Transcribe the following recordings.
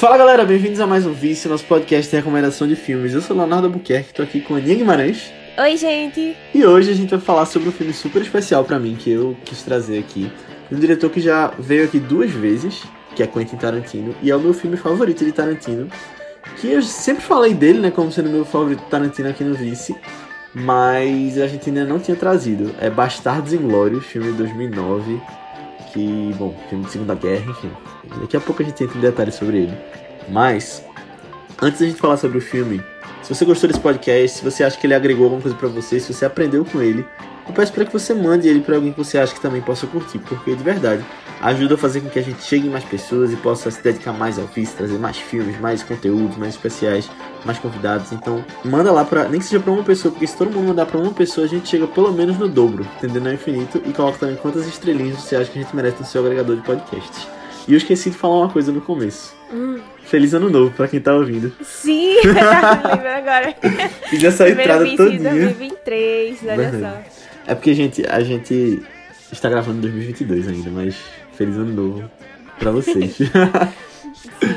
Fala galera, bem-vindos a mais um Vício, nosso podcast de recomendação de filmes. Eu sou Leonardo Albuquerque, tô aqui com a Aninha Guimarães. Oi, gente! E hoje a gente vai falar sobre um filme super especial pra mim que eu quis trazer aqui. Um diretor que já veio aqui duas vezes, que é Quentin Tarantino, e é o meu filme favorito de Tarantino. Que eu sempre falei dele, né, como sendo meu favorito Tarantino aqui no Vice, mas a gente ainda não tinha trazido. É Bastardos Inglórios, filme de 2009, que, bom, filme de Segunda Guerra, enfim. Daqui a pouco a gente entra em detalhes sobre ele. Mas, antes da gente falar sobre o filme, se você gostou desse podcast, se você acha que ele agregou alguma coisa para você, se você aprendeu com ele, eu peço para que você mande ele para alguém que você acha que também possa curtir, porque de verdade ajuda a fazer com que a gente chegue em mais pessoas e possa se dedicar mais ao ofício, trazer mais filmes, mais conteúdos, mais especiais, mais convidados. Então, manda lá para nem que seja para uma pessoa, porque se todo mundo mandar para uma pessoa, a gente chega pelo menos no dobro, entendendo ao infinito e coloca também quantas estrelinhas você acha que a gente merece no seu agregador de podcasts. E eu esqueci de falar uma coisa no começo. Hum. Feliz ano novo pra quem tá ouvindo. Sim, agora. Fiz essa entrada toda. vídeo de 2023, olha Verdade. só. É porque a gente, a gente está gravando em 2022 ainda, mas feliz ano novo pra vocês.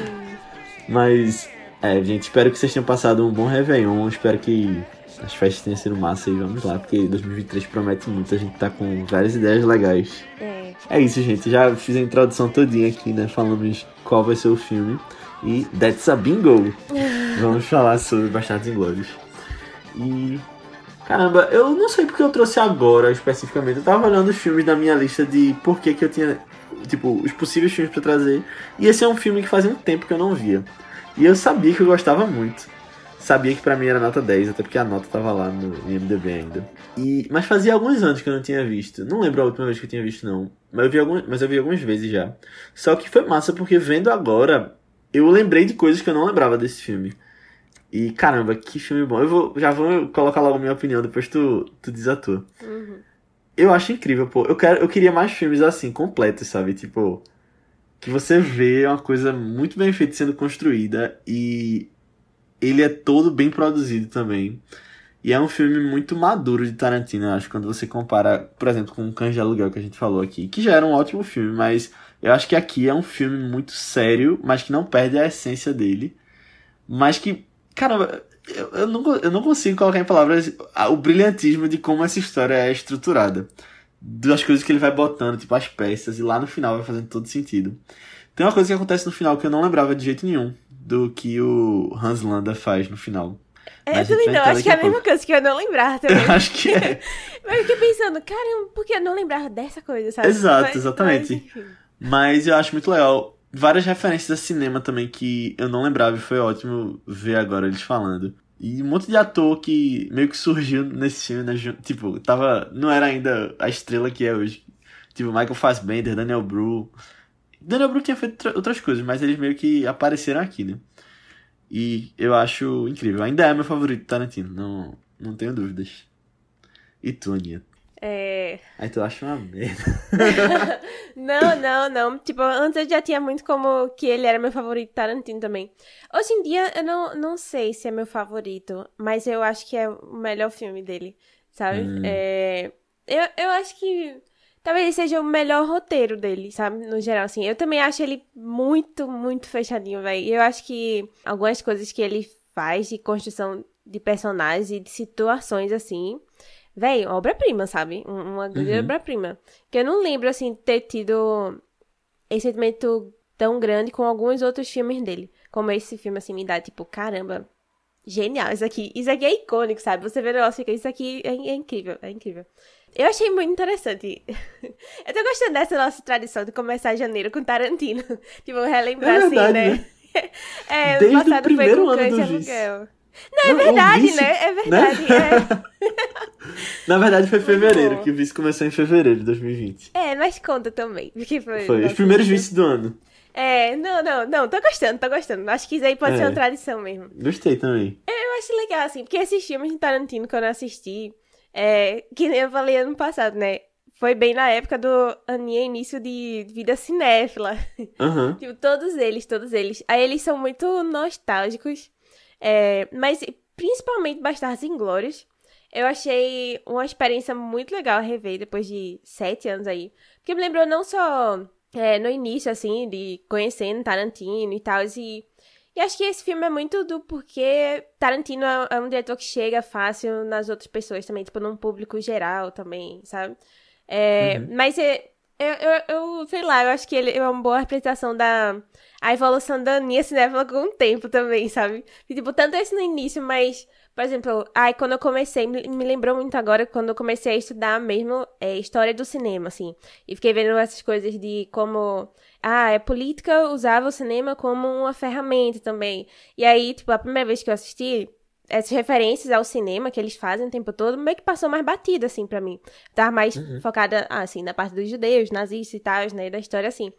mas, é, gente, espero que vocês tenham passado um bom Réveillon. Espero que as festas tenham sido massa e vamos lá, porque 2023 promete muito. A gente tá com várias ideias legais. É. É isso, gente. Já fiz a introdução todinha aqui, né? Falamos qual vai ser o filme. E that's a bingo! Vamos falar sobre Bastardos Inglórios. E. Caramba, eu não sei porque eu trouxe agora especificamente. Eu tava olhando os filmes da minha lista de por que, que eu tinha. Tipo, os possíveis filmes pra trazer. E esse é um filme que fazia um tempo que eu não via. E eu sabia que eu gostava muito. Sabia que pra mim era nota 10, até porque a nota tava lá no IMDB ainda. E, mas fazia alguns anos que eu não tinha visto. Não lembro a última vez que eu tinha visto, não. Mas eu vi, algum, mas eu vi algumas vezes já. Só que foi massa porque vendo agora, eu lembrei de coisas que eu não lembrava desse filme. E caramba, que filme bom. Eu vou, já vou colocar logo minha opinião, depois tu, tu diz a tua. Uhum. Eu acho incrível, pô. Eu, quero, eu queria mais filmes assim, completos, sabe? Tipo, que você vê uma coisa muito bem feita sendo construída e ele é todo bem produzido também. E é um filme muito maduro de Tarantino, eu acho, quando você compara, por exemplo, com o Cães de Aluguel que a gente falou aqui, que já era um ótimo filme, mas eu acho que aqui é um filme muito sério, mas que não perde a essência dele. Mas que, caramba, eu, eu, não, eu não consigo colocar em palavras o brilhantismo de como essa história é estruturada. Das coisas que ele vai botando, tipo as peças, e lá no final vai fazendo todo sentido. Tem uma coisa que acontece no final que eu não lembrava de jeito nenhum do que o Hans Landa faz no final. É, Mas eu também não, acho que é a mesma coisa que eu não lembrava também. Eu acho que é. Mas eu fiquei pensando, caramba, por que eu não lembrava dessa coisa, sabe? Exato, exatamente. mas. Mas eu acho muito legal. Várias referências a cinema também que eu não lembrava e foi ótimo ver agora eles falando. E um monte de ator que meio que surgiu nesse filme, né? Tipo, tava. Não era ainda a estrela que é hoje. Tipo, Michael Fassbender, Daniel Bru. Daniel Bru tinha feito tra- outras coisas, mas eles meio que apareceram aqui, né? E eu acho incrível. Ainda é meu favorito Tarantino, não, não tenho dúvidas. E tu? É... Aí tu acha uma merda. não, não, não. Tipo, antes eu já tinha muito como que ele era meu favorito Tarantino também. Hoje em dia eu não, não sei se é meu favorito, mas eu acho que é o melhor filme dele, sabe? Hum. É... Eu, eu acho que talvez ele seja o melhor roteiro dele, sabe? No geral, assim. Eu também acho ele muito, muito fechadinho, velho. Eu acho que algumas coisas que ele faz de construção de personagens e de situações, assim... Véi, obra-prima, sabe? Um- Uma grande Uhum. obra-prima. Que eu não lembro, assim, ter tido esse sentimento tão grande com alguns outros filmes dele. Como esse filme, assim, me dá, tipo, caramba, genial isso aqui. Isso aqui é icônico, sabe? Você vê o negócio e fica, isso aqui é, é incrível, é incrível. Eu achei muito interessante. eu tô gostando dessa nossa tradição de começar janeiro com Tarantino. tipo, relembrar, É assim, verdade, né? né? é, Desde o primeiro com ano Cães do de Não, É verdade, vice, né? É verdade, Na verdade foi fevereiro, que o vice começou em fevereiro de 2020. é. É, mas conta também. Porque foi. Foi os primeiros vices do ano. É, não, não, não, tô gostando, tô gostando. Acho que isso aí pode É. ser uma tradição mesmo. Gostei também. Eu acho legal, assim, porque esses filmes de Tarantino que eu não assisti, é, que nem eu falei ano passado, né? Foi bem na época do Aninha início de vida cinéfila. Aham. Tipo, todos eles, todos eles. Aí eles são muito nostálgicos. É, mas principalmente Bastardos Inglórios. Eu achei uma experiência muito legal rever depois de sete anos aí. Porque me lembrou não só é, no início, assim, de conhecendo Tarantino e tal, e E acho que esse filme é muito do porquê Tarantino é, é um diretor que chega fácil nas outras pessoas também, tipo, num público geral também, sabe? É, uhum. Mas é, eu, eu, eu, sei lá, eu acho que ele é uma boa representação da a evolução da Aninha Cinéfila com o tempo também, sabe? E, tipo, tanto esse no início, mas, por exemplo, ai, quando eu comecei, me, me lembrou muito agora quando eu comecei a estudar mesmo é, história do cinema, assim. E fiquei vendo essas coisas de como ah, a política usava o cinema como uma ferramenta também. E aí, tipo, a primeira vez que eu assisti, essas referências ao cinema que eles fazem o tempo todo, meio que passou mais batida, assim, para mim. Tava mais uhum. focada, ah, assim, na parte dos judeus, nazistas e tal, né, da história, assim.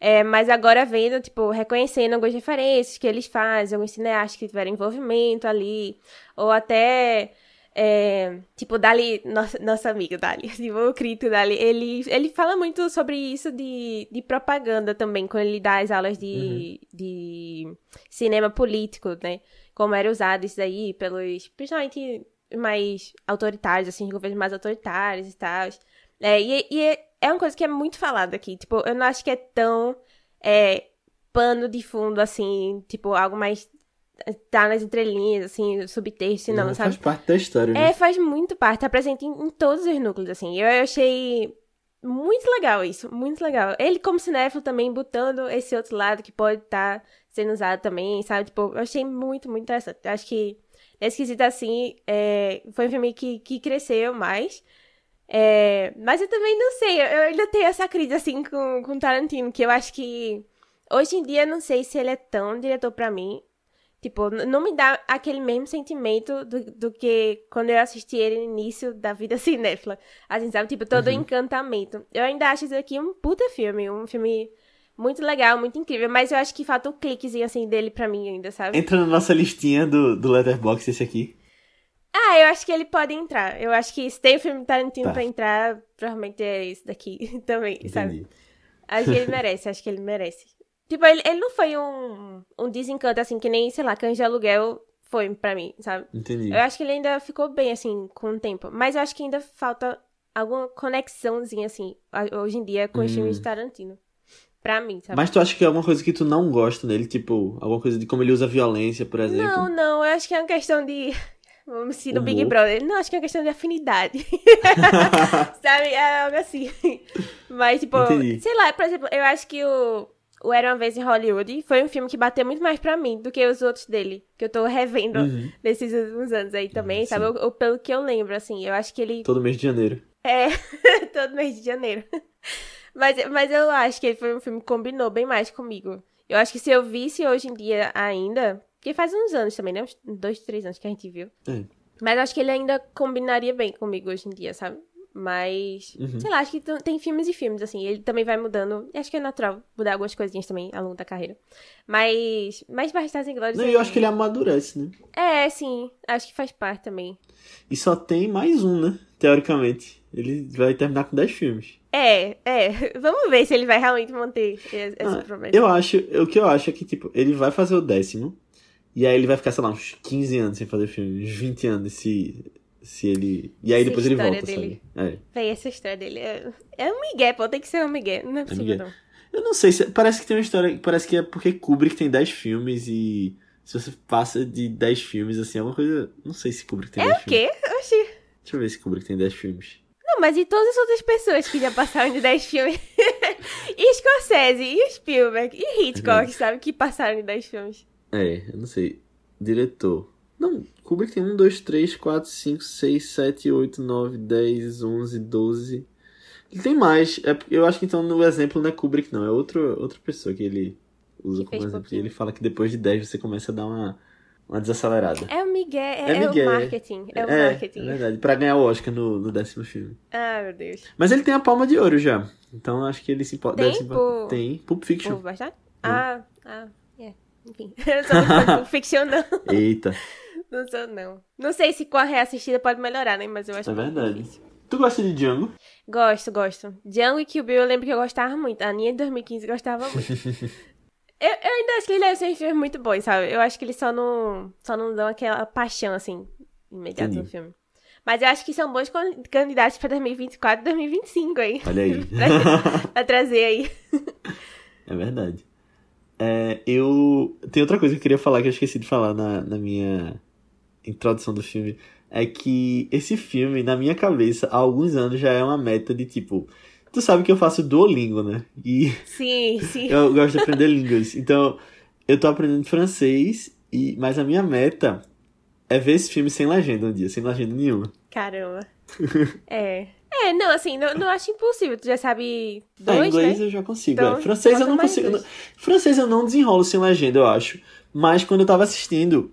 É, mas agora vendo, tipo, reconhecendo algumas referências que eles fazem, alguns cineastas que tiveram envolvimento ali, ou até é, tipo, Dali, nossa, nossa amiga Dali, tipo, o Crito Dali, ele, ele fala muito sobre isso de, de propaganda também, quando ele dá as aulas de, uhum. de cinema político, né? Como era usado isso daí pelos, principalmente mais autoritários, assim, governos mais autoritários e tal. É, e, e é, é uma coisa que é muito falada aqui, tipo, eu não acho que é tão é, pano de fundo, assim, tipo, algo mais tá nas entrelinhas, assim, subtexto, não, não sabe? Faz parte da história, né? É, faz muito parte, tá presente em, em todos os núcleos, assim. Eu, eu, achei muito legal isso, muito legal. Ele, como cinéfilo, também botando esse outro lado que pode estar tá sendo usado também, sabe? Tipo, eu achei muito, muito interessante. Acho que, nesse quesito, assim, é, foi um filme que, que cresceu mais. É, mas eu também não sei, eu ainda tenho essa crise, assim, com, com Tarantino, que eu acho que... Hoje em dia, não sei se ele é tão diretor para mim. Tipo, não me dá aquele mesmo sentimento do, do que quando eu assisti ele no início da vida cinéfila. Assim, sabe? Tipo, todo uhum. encantamento. Eu ainda acho isso aqui um puta filme. Um filme muito legal, muito incrível. Mas eu acho que falta um cliquezinho, assim, dele pra mim ainda, sabe? Entra na nossa listinha do, do Letterboxd esse aqui. Ah, eu acho que ele pode entrar. Eu acho que se tem um filme Tarantino tá. pra entrar, provavelmente é esse daqui também, Entendi. sabe? Acho que ele merece, acho que ele merece. Tipo, ele, ele não foi um, um desencanto, assim, que nem, sei lá, Cães de Aluguel foi pra mim, sabe? Entendi. Eu acho que ele ainda ficou bem, assim, com o tempo. Mas eu acho que ainda falta alguma conexãozinha, assim, hoje em dia, com hum. os filmes de Tarantino. Pra mim, sabe? Mas tu acha que é alguma coisa que tu não gosta dele? Tipo, alguma coisa de como ele usa violência, por exemplo? Não, não. Eu acho que é uma questão de... Vamos se no Big Brother. Não, acho que é uma questão de afinidade. sabe? É algo assim. Mas, tipo, Entendi. sei lá, por exemplo, eu acho que o o Era Uma Vez em Hollywood foi um filme que bateu muito mais pra mim do que os outros dele, que eu tô revendo uhum. nesses últimos anos aí também, uhum, sabe? O, pelo que eu lembro, assim, eu acho que ele... Todo mês de janeiro. É, todo mês de janeiro. Mas, mas eu acho que ele foi um filme que combinou bem mais comigo. Eu acho que se eu visse hoje em dia ainda, porque faz uns anos também, né? Uns dois, três anos que a gente viu. É. Mas acho que ele ainda combinaria bem comigo hoje em dia, sabe? Mas, uhum. sei lá, acho que tem filmes e filmes, assim. Ele também vai mudando. Acho que é natural mudar algumas coisinhas também ao longo da carreira. Mas, mas Bastardos Inglórios... Não, é... eu acho que ele amadurece, né? É, sim. Acho que faz parte também. E só tem mais um, né? Teoricamente. Ele vai terminar com 10 filmes. É, é. Vamos ver se ele vai realmente manter essa ah, promessa. Eu acho, o que eu acho é que, tipo, ele vai fazer o décimo. E aí ele vai ficar, sei lá, uns 15 anos sem fazer filme. Uns 20 anos se se ele. E aí essa depois ele volta, dele. sabe? É. Véi, essa história dele é. É um migué, pô, tem que ser um migué. Não é, é possível, é não. Eu não sei, se... parece que tem uma história. Parece que é porque Kubrick tem 10 filmes e. Se você passa de 10 filmes, assim, é uma coisa. Não sei se Kubrick tem é 10 filmes. É o quê? Oxi. Deixa eu ver se Kubrick tem 10 filmes. Não, mas e todas as outras pessoas que já passaram de 10 filmes? e Scorsese, e Spielberg, e Hitchcock, é sabe? Que passaram de 10 filmes. É, eu não sei. Diretor. Não, Kubrick tem 1, 2, 3, 4, 5, 6, 7, 8, 9, 10, 11, 12. Ele tem mais. É, eu acho que então no exemplo não é Kubrick, não. É outro, outra pessoa que ele usa que como exemplo. E ele fala que depois de 10 você começa a dar uma, uma desacelerada. É o Miguel, é, é, Miguel, o marketing. É, é o marketing. É verdade, pra ganhar o Oscar no, no décimo filme. Ah, meu Deus. Mas ele tem a palma de ouro já. Então acho que ele se importa. Tem? Se. Tem. Pulp Fiction. Pulp Ah, ah, é. Enfim. Eu sou muito Pulp Fiction, não. Eita. Não sou, não. Não sei se com a reassistida pode melhorar, né? Mas eu acho É verdade. Tu gosta de Django? Gosto, gosto. Django e Kill Bill eu lembro que eu gostava muito. A Aninha de 2015 gostava muito. eu, eu, ainda acho que ele deve ser um filme muito bom, sabe? Eu acho que eles só não, só não dão aquela paixão, assim, imediata no filme. Mas eu acho que são bons candidatos pra 2024 e 2025 aí. Olha aí. pra, pra trazer aí. é verdade. É, eu. Tem outra coisa que eu queria falar que eu esqueci de falar na, na minha introdução do filme. É que esse filme, na minha cabeça, há alguns anos já é uma meta de tipo. Tu sabe que eu faço Duolingo, né? E Sim, sim. eu gosto de aprender línguas. Então, eu tô aprendendo francês, e mas a minha meta é ver esse filme sem legenda um dia, sem legenda nenhuma. Caramba. É. É, não, assim, não, não acho impossível. Tu já sabe É, dois, inglês né? eu já consigo. Então, é. Francês eu não consigo. dois. Francês eu não desenrolo sem legenda, eu acho. Mas quando eu tava assistindo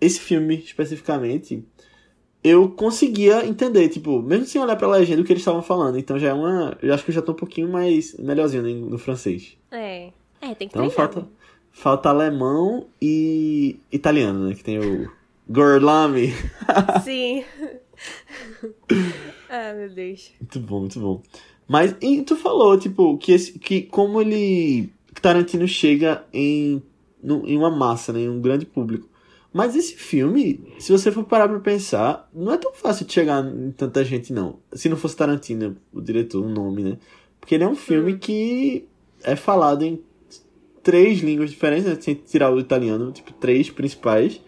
esse filme especificamente, eu conseguia entender, tipo, mesmo sem olhar pra legenda o que eles estavam falando. Então já é uma. Eu acho que eu já tô um pouquinho mais melhorzinho no, no francês. É. É, tem que Então treinar. falta, né? falta alemão e italiano, né? Que tem o Gorlami. Sim. ah, meu Deus. Muito bom, muito bom. Mas e tu falou, tipo, que, esse, que como ele. Tarantino chega em, no- em uma massa, né? Em um grande público. Mas esse filme, se você for parar pra pensar, não é tão fácil de chegar em tanta gente, não. Se não fosse Tarantino, o diretor, o nome, né? Porque ele é um filme que é falado em três línguas diferentes, né? Sem tirar o italiano, tipo, três principais.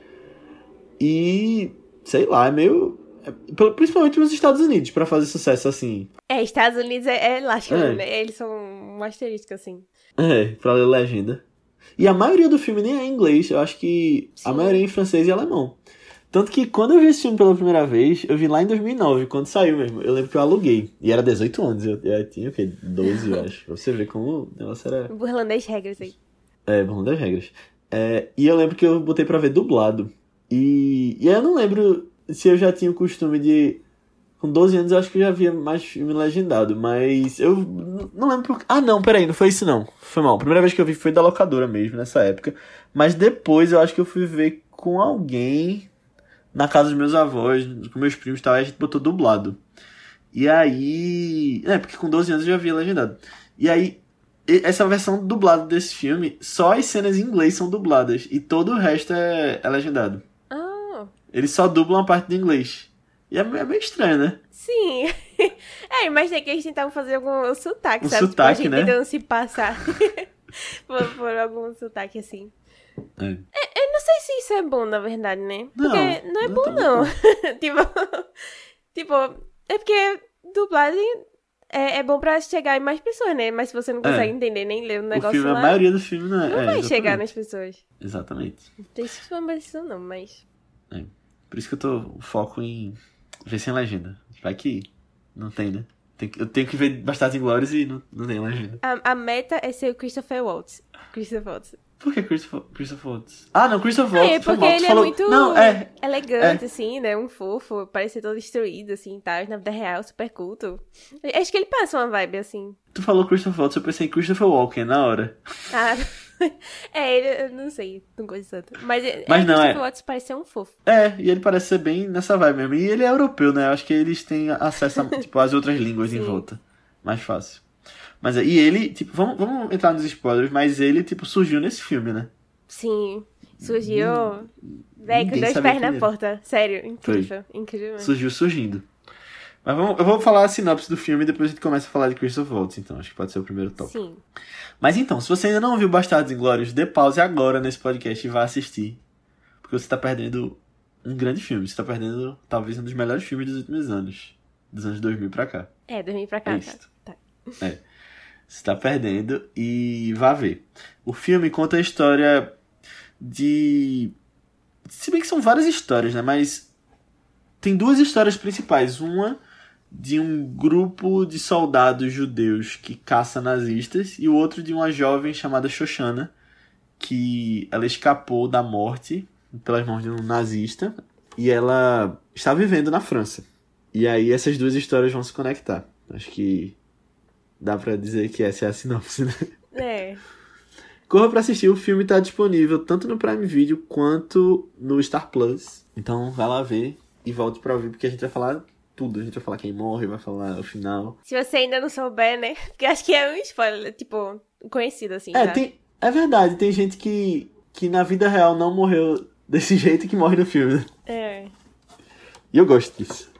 E, sei lá, é meio. é- principalmente nos Estados Unidos, pra fazer sucesso assim. É, Estados Unidos é, é lascado, É. né? Eles são um asterisco, assim. É, pra ler legenda. E a maioria do filme nem é em inglês, eu acho que a Sim. maioria é em francês e alemão. Tanto que quando eu vi esse filme pela primeira vez, eu vi lá em 2009, quando saiu mesmo. Eu lembro que eu aluguei. E era 18 anos, eu, eu tinha o quê? 12, eu acho. Pra você ver como o negócio era. Burlando as regras aí. É, bom das regras. É, e eu lembro que eu botei pra ver dublado. E, e aí eu não lembro se eu já tinha o costume de. Com 12 anos eu acho que eu já via mais filme legendado, mas eu não lembro por... Ah, não, peraí, não foi isso não. Foi mal. A primeira vez que eu vi foi da locadora mesmo, nessa época. Mas depois eu acho que eu fui ver com alguém na casa dos meus avós, com meus primos e tal, aí a gente botou dublado. E aí. É, porque com 12 anos eu já via legendado. E aí, e- essa versão dublada desse filme, só as cenas em inglês são dubladas. E todo o resto é, é legendado. Ah, Eles só dublam a parte de inglês. E é, é meio estranho, né? sim. é, imaginei que eles tentavam fazer algum sotaque, Um sabe? sotaque, tipo, a gente né? tentando se passar por, por algum sotaque assim. É. Eu não sei se isso é bom, na verdade, né? Não, Porque não é não bom, tá bom. não. tipo, tipo, é porque dublagem é, é bom pra chegar em mais pessoas, né? Mas se você não É. consegue entender nem ler o O negócio filme, lá, a maioria do filme não é. não é, vai exatamente. chegar nas pessoas. Exatamente. Não uma decisão, não, mas... Por isso que eu tô o foco em ver sem legenda. Vai que não tem, né? Eu tenho que ver Bastardos Inglórios e não, não tem legenda. A, a meta é ser o Christopher Waltz. Christopher Waltz. Por que Christopher, Christopher Waltz? Ah, não, Christopher É, Waltz. foi porque mal, tu ele falou- é muito Não, é. elegante, assim, né? Um fofo, parece todo destruído, assim, tá? Na vida real, super culto. Acho que ele passa uma vibe, assim. Tu falou Christopher Waltz, eu pensei em Christopher Walken na hora. Ah, é, ele, eu não sei, não gosto tanto. Mas, Mas é, não, é. Waltz parece ser um fofo. É, e ele parece ser bem nessa vibe mesmo. E ele é europeu, né? Eu acho que eles têm acesso a, tipo, às outras línguas em Sim. volta. Mais fácil. Mas, é- e ele, tipo, vamos, vamos entrar nos spoilers, mas ele, tipo, surgiu nesse filme, né? Sim, surgiu... Véi, com dois pés na porta. Sério, incrível, incrível. mesmo. Surgiu surgindo. Mas vamos, eu vou falar a sinopse do filme e depois a gente começa a falar de Christopher Waltz, então. Acho que pode ser o primeiro tópico. Sim. Mas então, se você ainda não viu Bastardos Inglórios, dê pause agora nesse podcast e vá assistir. Porque você tá perdendo um grande filme. Você tá perdendo, talvez, um dos melhores filmes dos últimos anos. Dos anos 2000 pra cá. É, dormir pra cá, É tá? isso. Tá. Você tá perdendo e vá ver. O filme conta a história de. Se bem que são várias histórias, né? Mas tem duas histórias principais. Uma de um grupo de soldados judeus que caça nazistas e o outro de uma jovem chamada Shoshana que ela escapou da morte pelas mãos de um nazista e ela está vivendo na França. E aí essas duas histórias vão se conectar. Acho que dá pra dizer que essa é a sinopse, né? É. Corra pra assistir, o filme tá disponível tanto no Prime Video quanto no Star Plus. Então vai lá ver e volte pra ouvir, porque a gente vai falar tudo. A gente vai falar quem morre, vai falar o final. Se você ainda não souber, né? Porque acho que é um spoiler, tipo, conhecido, assim, É, tá? tem, é verdade, tem gente que, que na vida real não morreu desse jeito que morre no filme. né? É. E eu gosto disso.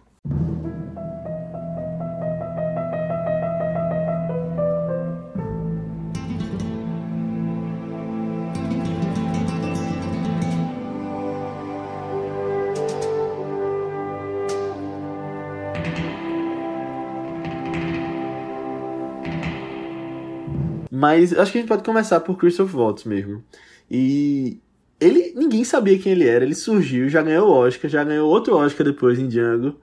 Mas acho que a gente pode começar por Christoph Waltz mesmo. E ele, ninguém sabia quem ele era, ele surgiu, já ganhou Oscar, já ganhou outro Oscar depois em Django.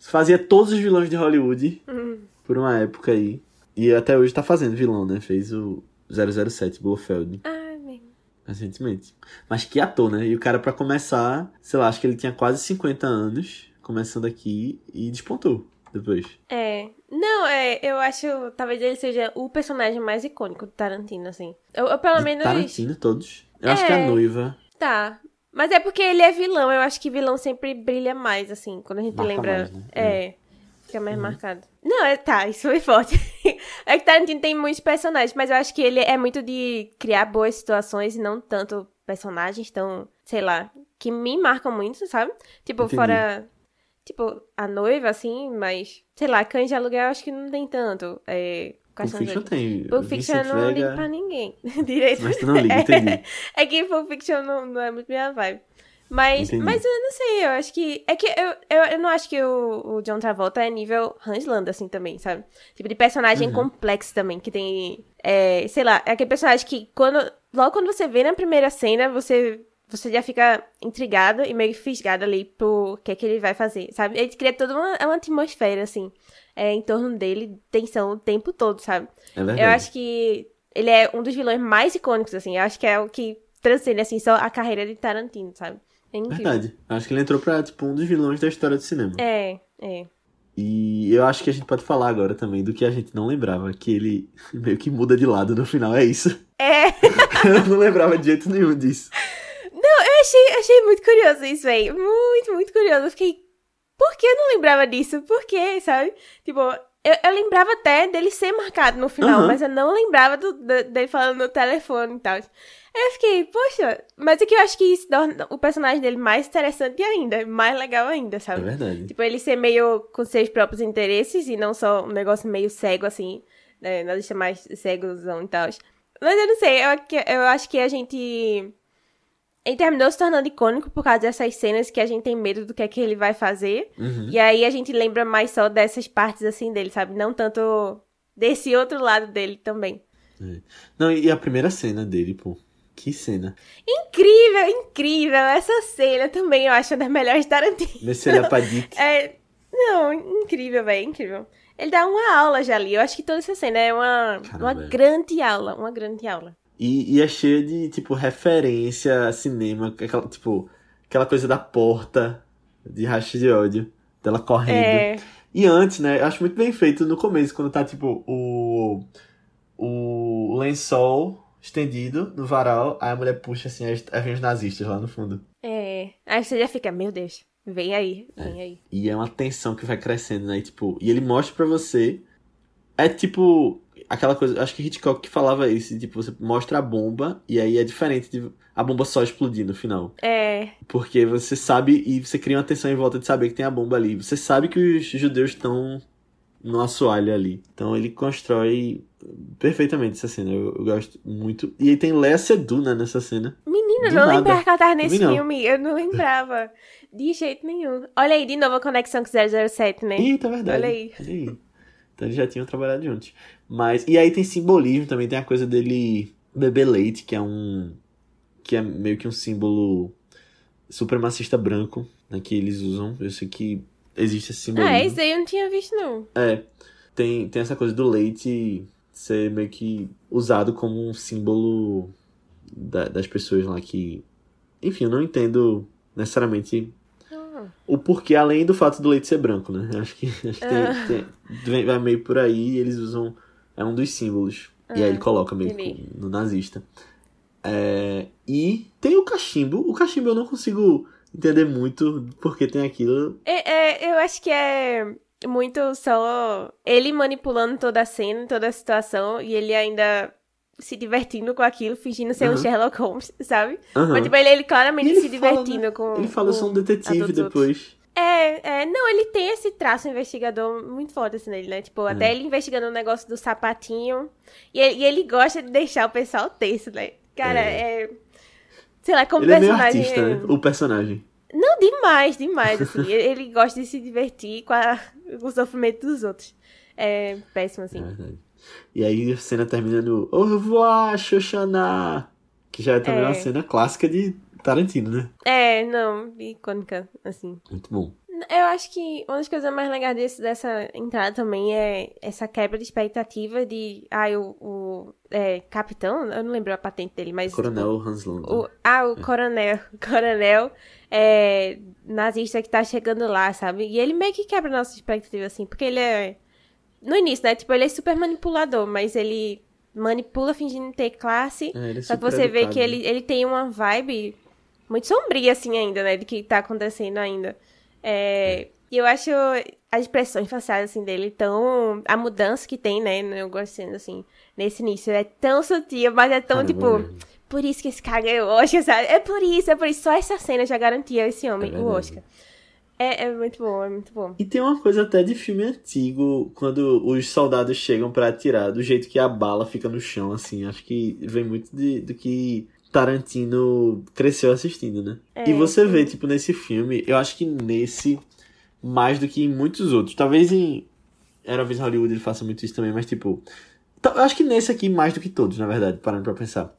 Fazia todos os vilões de Hollywood Hum. por uma época aí. E até hoje tá fazendo vilão, né? Fez o 007 Blofeld Ah, mesmo. recentemente. Mas que ator, né? E o cara, pra começar, sei lá, acho que ele tinha quase 50 anos, começando aqui, e despontou depois. É. Não, é, eu acho. Talvez ele seja o personagem mais icônico do Tarantino, assim. Eu, eu pelo De menos. Tarantino, todos. Eu acho que a É. noiva Tá. Mas é porque ele é vilão. Eu acho que vilão sempre brilha mais, assim, quando a gente Marca lembra. mais, né? É. Fica mais marcado. Não, é, tá, isso foi forte. é que Tarantino tem muitos personagens, mas eu acho que ele é muito de criar boas situações e não tanto personagens tão, sei lá, que me marcam muito, sabe? Tipo, Entendi. fora. Tipo, a noiva, assim, mas. Sei lá, cães de aluguel acho que não tem tanto. É. Pulp Fiction tem. Pulp Fiction eu não ligo pra ninguém. Direito. Mas tu não liga, entendi. É que Pulp Fiction não, não é muito minha vibe. Mas, Entendi. mas eu não sei, eu acho que. É que eu, eu, eu não acho que o, o John Travolta é nível Hans Landa, assim, também, sabe? Tipo, de personagem Uhum. complexo também, que tem. É, sei lá, é aquele personagem que quando. Logo quando você vê na primeira cena, você. Você já fica intrigado e meio fisgado ali pro que é que ele vai fazer, sabe? Ele cria toda uma, uma atmosfera, assim, é, em torno dele, tensão o tempo todo, sabe? É verdade. Eu acho que ele é um dos vilões mais icônicos, assim. Eu acho que é o que transcende, assim, só a carreira de Tarantino, sabe? É incrível. Verdade. Acho que ele entrou pra, tipo, um dos vilões da história do cinema. É, é. E eu acho que a gente pode falar agora também do que a gente não lembrava, que ele meio que muda de lado no final, é isso. É, eu não lembrava de jeito nenhum disso. Achei, achei muito curioso isso, velho. Muito, muito curioso. Eu fiquei, por que eu não lembrava disso? Por quê, sabe? Tipo, eu, eu lembrava até dele ser marcado no final, Aham. mas eu não lembrava do, do- dele falando no telefone e tal. Aí eu fiquei, poxa, mas é que eu acho que isso torna o personagem dele mais interessante ainda, mais legal ainda, É sabe? verdade. Tipo, ele ser meio com seus próprios interesses e não só um negócio meio cego, assim, né? Deixa mais cegozão e tal. Mas eu não sei, eu, eu acho que a gente. Ele terminou se tornando icônico por causa dessas cenas que a gente tem medo do que é que ele vai fazer. Uhum. E aí a gente lembra mais só dessas partes assim dele, sabe? Não tanto desse outro lado dele também. Não, e a primeira cena dele, pô. Que cena. Incrível, incrível! Essa cena também eu acho uma das melhores Tarantino. Nesse olhar pra Dick. É. Não, incrível, velho, incrível. Ele dá uma aula já ali. Eu acho que toda essa cena é uma, Caramba, uma é. grande aula. Uma grande aula. E, e é cheio de, tipo, referência a cinema, aquela, tipo, aquela coisa da porta de racha de ódio, dela correndo. É. E antes, né, eu acho muito bem feito no começo, quando tá, tipo, o, o lençol estendido no varal, aí a mulher puxa, assim, aí vem os nazistas lá no fundo. É. Aí você já fica, meu Deus, vem aí, vem aí. E é uma tensão que vai crescendo, né, e, tipo, e ele mostra pra você, é tipo, aquela coisa, acho que Hitchcock que falava isso, tipo, você mostra a bomba, e aí é diferente de a bomba só explodir no final. É. Porque você sabe e você cria uma tensão em volta de saber que tem a bomba ali. Você sabe que os judeus estão no assoalho ali. Então ele constrói perfeitamente essa cena. Eu, eu gosto muito. E aí tem Léa Seduna nessa cena. Menina, Do não nada. lembrava que ela tava nesse não. filme. Eu não lembrava. De jeito nenhum. Olha aí, de novo a conexão com 007, né? Eita, é verdade. Olha aí. Olha aí. Então eles já tinham trabalhado juntos. Mas. E aí tem simbolismo também. Tem a coisa dele beber leite, que é um. Que é meio que um símbolo supremacista branco, né, que eles usam. Eu sei que existe esse simbolismo. Ah, esse aí eu não tinha visto, não. É, tem, tem essa coisa do leite ser meio que usado como um símbolo da- das pessoas lá que. Enfim, eu não entendo necessariamente Ah. o porquê, além do fato do leite ser branco, né? Acho que, acho que Ah. tem- vem- vai meio por aí eles usam. É um dos símbolos. e aí ele coloca meio que no nazista. É, e tem o cachimbo. O cachimbo eu não consigo entender muito porque tem aquilo. É, é, eu acho que é muito só ele manipulando toda a cena, toda a situação, e ele ainda se divertindo com aquilo, fingindo ser um Aham. Sherlock Holmes, sabe? Aham. Mas, tipo, ele, ele claramente ele se fala, divertindo né? com. Ele fala, eu sou um detetive os outros. É, é, não, ele tem esse traço investigador muito forte assim nele, né? Tipo, É. até ele investigando o negócio do sapatinho. E ele, e ele gosta de deixar o pessoal tenso, né? Cara, é. Sei lá, como Ele é meio personagem. artista, é- né? O personagem. Não, demais, demais, assim. ele, gosta de se divertir com, a- com o sofrimento dos outros. É péssimo, É assim. verdade. E aí a cena termina no Au revoir, Xoxana! Que já é também É. uma cena clássica de Tarantino, né? É, não, icônica, assim. Muito bom. Eu acho que uma das coisas mais legais desse, dessa entrada também é essa quebra de expectativa de. Ah, o, o é, capitão, eu não lembro a patente dele, mas. Coronel Hans Landa. O, ah, o coronel. Coronel é, nazista que tá chegando lá, sabe? E ele meio que quebra a nossa expectativa, assim, porque ele é. No início, né? Tipo, ele é super manipulador, mas ele manipula fingindo ter classe. É, ele é só que você vê educado, que né? ele, ele tem uma vibe muito sombria, assim, ainda, né? Do que tá acontecendo ainda. É, E eu acho as expressões faciais, assim, dele tão... A mudança que tem, né? Eu gostando, assim, nesse início. É tão sutil, mas é tão, Caramba, tipo... Por isso que esse cara ganhou o Oscar, sabe? É por isso, é por isso. Só essa cena já garantia esse homem É o. Oscar. É, é muito bom, é muito bom. E tem uma coisa até de filme antigo, quando os soldados chegam pra atirar, do jeito que a bala fica no chão, assim. Acho que vem muito de, do que Tarantino cresceu assistindo, né? É, e você vê, tipo, nesse filme, eu acho que nesse, mais do que em muitos outros. Talvez em Era vez Hollywood ele faça muito isso também, mas, tipo. Eu acho que nesse aqui, mais do que todos, na verdade, parando pra pensar.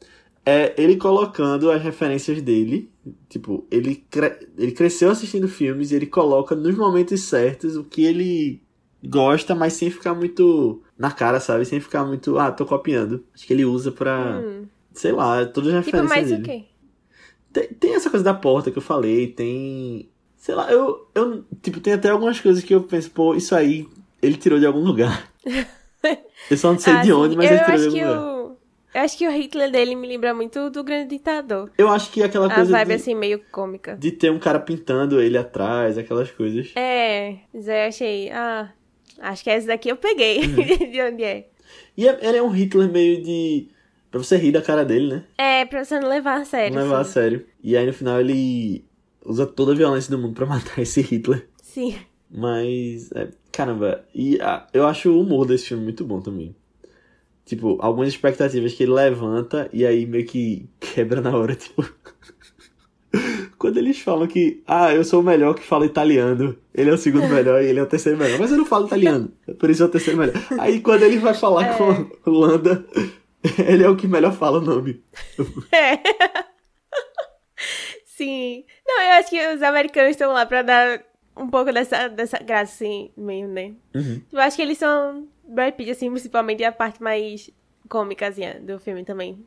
É ele colocando as referências dele. Tipo, ele, cre- ele cresceu assistindo filmes e ele coloca nos momentos certos o que ele gosta, mas sem ficar muito na cara, sabe? Sem ficar muito, ah, tô copiando. Acho que ele usa pra, Hum. Sei lá, todas as Tipo, referências mais dele. o quê? Tem, tem essa coisa da porta que eu falei, tem. Sei lá, eu, eu. Tipo, tem até algumas coisas que eu penso, pô, isso aí ele tirou de algum lugar. eu só não sei Ah, de onde, mas ele tirou de que algum lugar. o... Eu acho que o Hitler dele me lembra muito do Grande Ditador. Eu acho que aquela A coisa vibe, de, assim, meio cômica. de ter um cara pintando ele atrás, aquelas coisas. É, mas eu achei... Ah, acho que essa daqui eu peguei. Uhum. de onde é. E é- ele é um Hitler meio de. Pra você rir da cara dele, né? É, pra você não levar a sério. Não levar a sim. sério. E aí no final ele usa toda a violência do mundo pra matar esse Hitler. Sim. Mas, é, caramba, e ah, eu acho o humor desse filme muito bom também. Tipo, algumas expectativas que ele levanta e aí meio que quebra na hora, tipo. Quando eles falam que, ah, eu sou o melhor que fala italiano, ele é o segundo melhor e ele é o terceiro melhor, mas eu não falo italiano, por isso é o terceiro melhor. Aí quando ele vai falar É. com o Landa, ele é o que melhor fala o nome. É. Sim. Não, eu acho que os americanos estão lá pra dar um pouco dessa, dessa graça, assim, mesmo, né? Uhum. Eu acho que eles são Brad Pitt, assim, principalmente a parte mais cômica, assim, do filme também.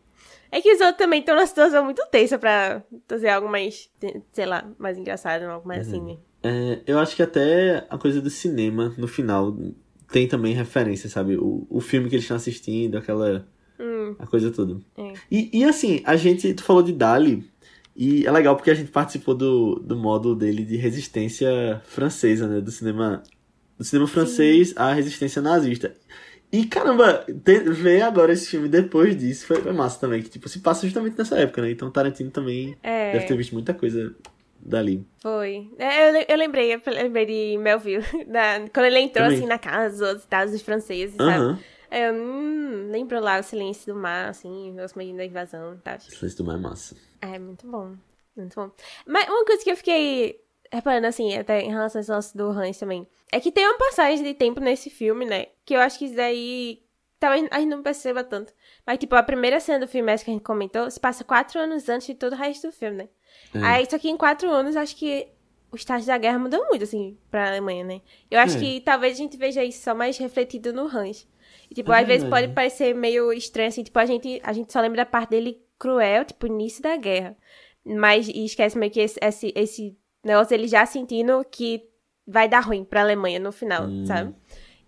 É que os outros também estão numa situação muito tensa pra fazer algo mais, sei lá, mais engraçado, algo mais assim, né? É, eu acho que até a coisa do cinema, no final, tem também referência, sabe? O, o filme que eles estão assistindo, aquela. Hum, A coisa toda. É. E, e assim, a gente. Tu falou de Dali. E é legal porque a gente participou do, do módulo dele de resistência francesa, né? Do cinema. Do cinema francês à resistência nazista. E caramba, ter- ver agora esse filme depois disso foi, foi massa também. Que tipo, se passa justamente nessa época, né? Então Tarantino também é. deve ter visto muita coisa dali. Foi. É, eu, eu lembrei, eu lembrei de Melville. da- quando ele entrou Também. assim na casa dos outros estados dos franceses, sabe? É, Eu hum, lembro lá o silêncio do mar, assim, os meios da invasão e tal. Silêncio do Mar é massa. É, muito bom. Muito bom. Mas uma coisa que eu fiquei reparando, assim, até em relação a esse lance do Hans também, é que tem uma passagem de tempo nesse filme, né? Que eu acho que isso daí. Talvez a gente não perceba tanto. Mas, tipo, a primeira cena do filme, essa que a gente comentou, se passa quatro anos antes de todo o resto do filme, né? É. Aí, só que em quatro anos, acho que o estágio da guerra mudou muito, assim, pra Alemanha, né? Eu acho É. que talvez a gente veja isso só mais refletido no Hans. E, tipo, É às vezes pode parecer meio estranho, assim, tipo, a gente, a gente só lembra da parte dele cruel, tipo, início da guerra. Mas e esquece meio que esse, esse, esse negócio ele já sentindo que vai dar ruim pra Alemanha no final, Hum, sabe?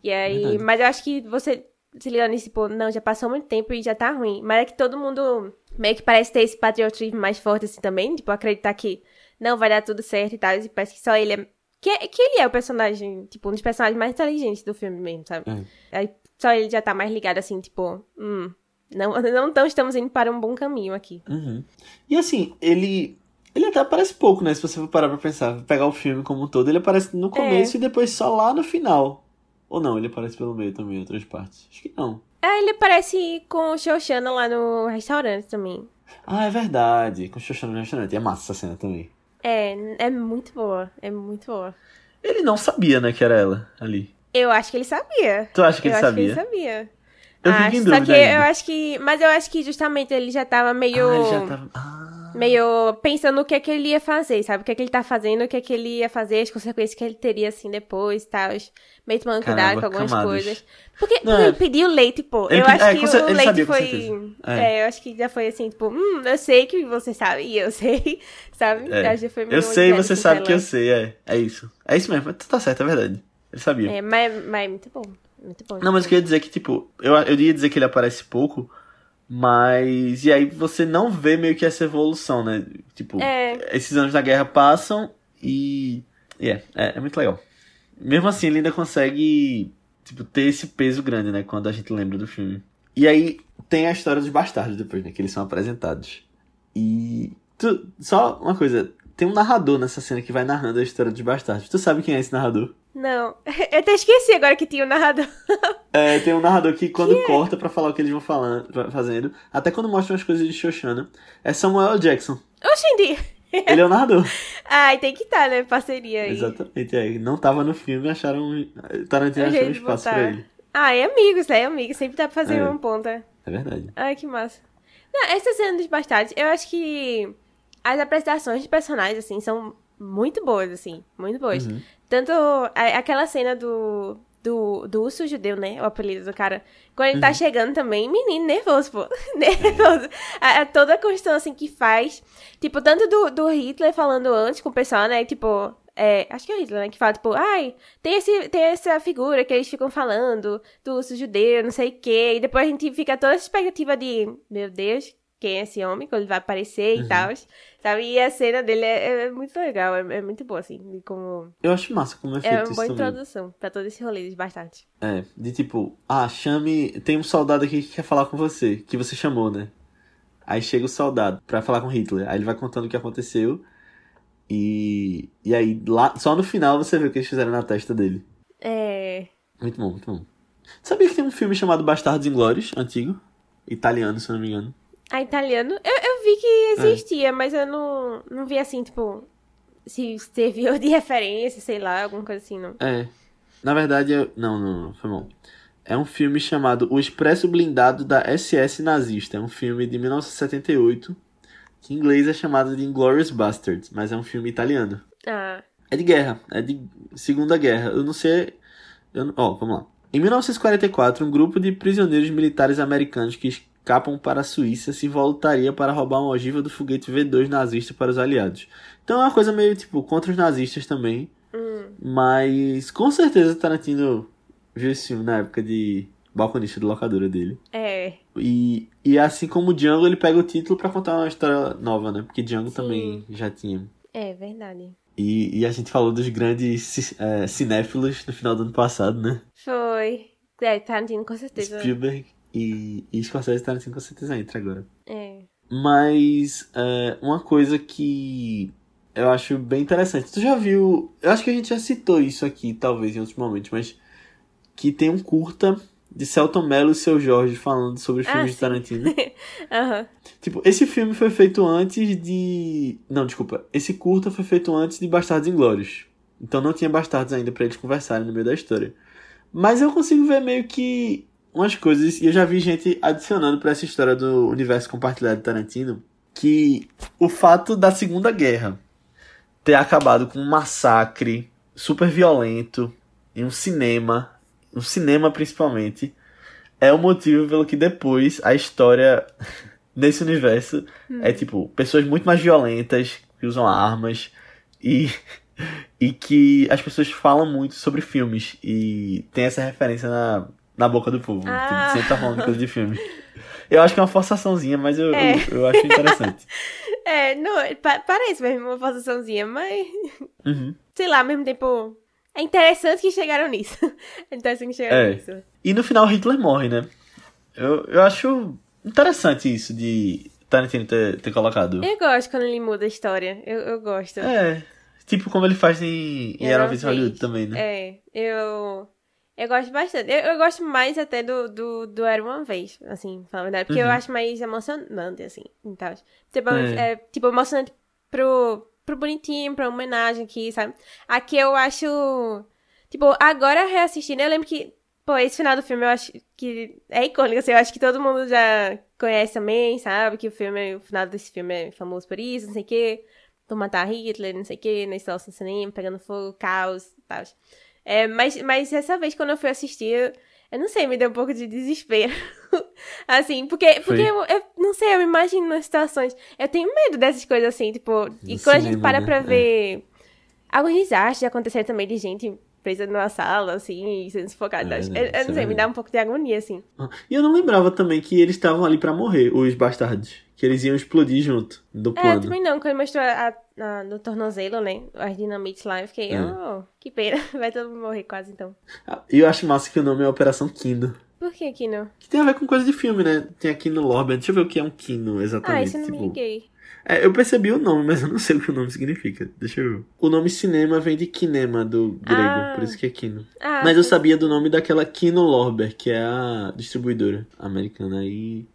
E aí, verdade. mas eu acho que você se liga nisso, tipo, não, já passou muito tempo e já tá ruim. Mas é que todo mundo meio que parece ter esse patriotismo mais forte assim também, tipo, acreditar que não vai dar tudo certo e tal, e parece que só ele é que, que ele é o personagem, tipo, um dos personagens mais inteligentes do filme mesmo, sabe? É. Aí só ele já tá mais ligado assim, tipo, hum, não, não tão estamos indo para um bom caminho aqui. Uhum. E assim, ele. Ele até aparece pouco, né? Se você for parar pra pensar, pegar o filme como um todo, ele aparece no começo e depois só lá no final. Ou não, ele aparece pelo meio também, em outras partes. Acho que não. É, ele parece com o Shoshana lá no restaurante também. Ah, é verdade. Com o Xoxana no restaurante. É massa essa cena também. É, é muito boa, é muito boa. Ele não sabia, né, que era ela ali. Eu acho que ele sabia. Tu acha que eu ele acho sabia? que ele sabia. Eu acho, fico em só que ainda. eu acho que. Mas eu acho que justamente ele já tava meio. Ah, ele já tava... Ah, Meio pensando o que é que ele ia fazer, sabe? O que é que ele tá fazendo, o que é que ele ia fazer, as consequências que ele teria, assim, depois e tal. Meio tomando cuidado com algumas camadas. coisas. Porque, Não, porque é. ele pediu leite, pô. Ele eu pedi- acho é, que o leite sabia, foi. É. É. eu acho que já foi assim, tipo, hum, eu sei que você sabe, e eu sei, sabe? é. Acho que foi meio Eu sei, você sabe que eu sei, é. É isso. É isso mesmo, tu tá certo, é verdade. Ele sabia. É, mas, mas é muito bom. Muito bom. Não, mas eu queria dizer que, tipo, eu, eu ia dizer que ele aparece pouco, mas. E aí você não vê meio que essa evolução, né? Tipo, É. esses anos da guerra passam e. E é, é, é muito legal. Mesmo assim, ele ainda consegue, tipo, ter esse peso grande, né? Quando a gente lembra do filme. E aí tem a história dos bastardos depois, né? Que eles são apresentados. E. Tu, só uma coisa. Tem um narrador nessa cena que vai narrando a história dos bastardos. Tu sabe quem é esse narrador? Não, eu até esqueci agora que tinha o narrador. É, tem um narrador que quando corta pra falar o que eles vão falando, fazendo, até quando mostra as coisas de Shoshana, é Samuel Jackson. Oxente! Ele é o narrador. Ai, tem que estar, né? Parceria aí. Exatamente, é. Não tava no filme, acharam. Tarantino Um achou um espaço botar. pra ele. Ah, é amigos, é amigo. Sempre dá pra fazer É. uma ponta. É verdade. Ai, que massa. Não, essa cena dos bastardos, eu acho que as apresentações de personagens, assim, são muito boas, assim. Muito boas. Uhum. Tanto a- aquela cena do, do, do urso judeu, né? O apelido do cara. Quando ele Uhum. tá chegando também, menino, nervoso, pô. nervoso. A, a- toda a construção, assim, que faz. Tipo, tanto do, do Hitler falando antes com o pessoal, né? Tipo, é, acho que é o Hitler, né? Que fala, tipo, ai, tem, esse, tem essa figura que eles ficam falando do urso judeu, não sei o quê. E depois a gente fica toda essa expectativa de, meu Deus, quem é esse homem? Quando ele vai aparecer Uhum. e tal. Sabe? E a cena dele é, é muito legal, é, é muito boa, assim. de Como Eu acho massa como é feito é uma isso boa também. introdução pra todo esse rolê dos bastardos. É, de tipo, ah, chame. Tem um soldado aqui que quer falar com você, que você chamou, né? Aí chega o soldado pra falar com Hitler. Aí ele vai contando o que aconteceu. E. E aí, lá, só no final você vê o que eles fizeram na testa dele. É. Muito bom, muito bom. Sabia que tem um filme chamado Bastardos Inglórios, antigo? Italiano, se eu não me engano. A italiano, eu, eu vi que existia, mas eu não, não vi assim, tipo, se serviu de referência, sei lá, alguma coisa assim, não. É. Na verdade, eu... não, não, não, foi bom. É um filme chamado O Expresso Blindado da SS Nazista. É um filme de 1978, que em inglês é chamado de Inglourious Basterds, mas é um filme italiano. Ah, É de guerra, é de Segunda Guerra. Eu não sei. Não... Ó, vamos lá. Em 1944, um grupo de prisioneiros militares americanos que escapam para a Suíça se voltaria para roubar uma ogiva do foguete V2 nazista para os aliados. Então é uma coisa meio tipo contra os nazistas também. hum, Mas com certeza Tarantino viu esse filme na época de balconista de locadora dele. é. E, e assim como Django, ele pega o título pra contar uma história nova, né? Porque Django Sim. também já tinha. É verdade. E, e a gente falou dos grandes é, cinéfilos no final do ano passado, né? Foi. É, Tarantino com certeza. Spielberg e, e Scorsese Tarantino com certeza entra agora. É. Mas é, uma coisa que eu acho bem interessante. Tu já viu. Eu acho que a gente já citou isso aqui, talvez, em outros momentos, mas que tem um curta de Celton Mello e seu Jorge falando sobre os Ah, filmes de sim. Tarantino. Aham. Tipo, esse filme foi feito antes de. Não, desculpa. Esse curta foi feito antes de Bastardos Inglórios. Então não tinha Bastardos ainda pra eles conversarem no meio da história. Mas eu consigo ver meio que umas coisas. E eu já vi gente adicionando pra essa história do universo compartilhado de Tarantino. Que o fato da Segunda Guerra ter acabado com um massacre super violento em um cinema. Um cinema principalmente. É o motivo pelo que depois a história nesse universo é tipo pessoas muito mais violentas que usam armas e e que as pessoas falam muito sobre filmes e tem essa referência na, na boca do povo. Ah. Tipo, sempre tá falando coisa de filme. Eu acho que é uma forçaçãozinha, mas eu, É. eu, eu acho interessante. É, não, pa- parece mesmo uma posiçãozinha, mas. Uhum. Sei lá, ao mesmo tempo. É interessante que chegaram nisso. É interessante que chegaram É. nisso. E no final Hitler morre, né? Eu, eu acho interessante isso de Tarantino ter, ter colocado. Eu gosto quando ele muda a história. Eu, eu gosto. É, tipo como ele faz em, em em Hollywood também, né? É, eu. Eu gosto bastante. Eu, eu gosto mais até do, do, do Era Uma Vez, assim, falar a verdade. Porque eu Uhum. acho mais emocionante, assim, e tal. Tipo, É. é, tipo, emocionante pro, pro bonitinho, pra homenagem aqui, sabe? Aqui eu acho. Tipo, agora reassistindo, eu lembro que. Pô, esse final do filme eu acho que é icônico, assim, eu acho que todo mundo já conhece também, sabe? Que o filme, o final desse filme é famoso por isso, não sei o quê. Por matar Hitler, não sei o quê, na instalação no cinema, pegando fogo, caos e tal. É, mas, mas essa vez, quando eu fui assistir, eu não sei, me deu um pouco de desespero. assim, porque, porque eu, eu, não sei, eu me imagino nas situações. Eu tenho medo dessas coisas assim, tipo. No e quando cinema, a gente para né? pra é. ver. É. Alguns desastres acontecer também de gente presa numa sala, assim, sendo sufocada. É, né? eu, eu não sei, me dá um pouco de agonia, assim. Ah, e eu não lembrava também que eles estavam ali para morrer, os bastardos. Que eles iam explodir junto do plano. É, também não. Quando mostrou a, a, no tornozelo, né? As dinamites lá, eu fiquei, é. oh, que pena. Vai todo mundo morrer quase, então. Ah, e eu acho massa que o nome é Operação Kindo. Por que Kino? Que tem a ver com coisa de filme, né? Tem aqui no Lorber. Deixa eu ver o que é um Kino, exatamente. Ah, isso eu não tipo... me liguei. É, eu percebi o nome, mas eu não sei o que o nome significa. Deixa eu ver. O nome cinema vem de kinema, do grego, ah. por isso que é Kino. Ah, mas eu sabia do nome daquela Kino Lorber, que é a distribuidora americana. E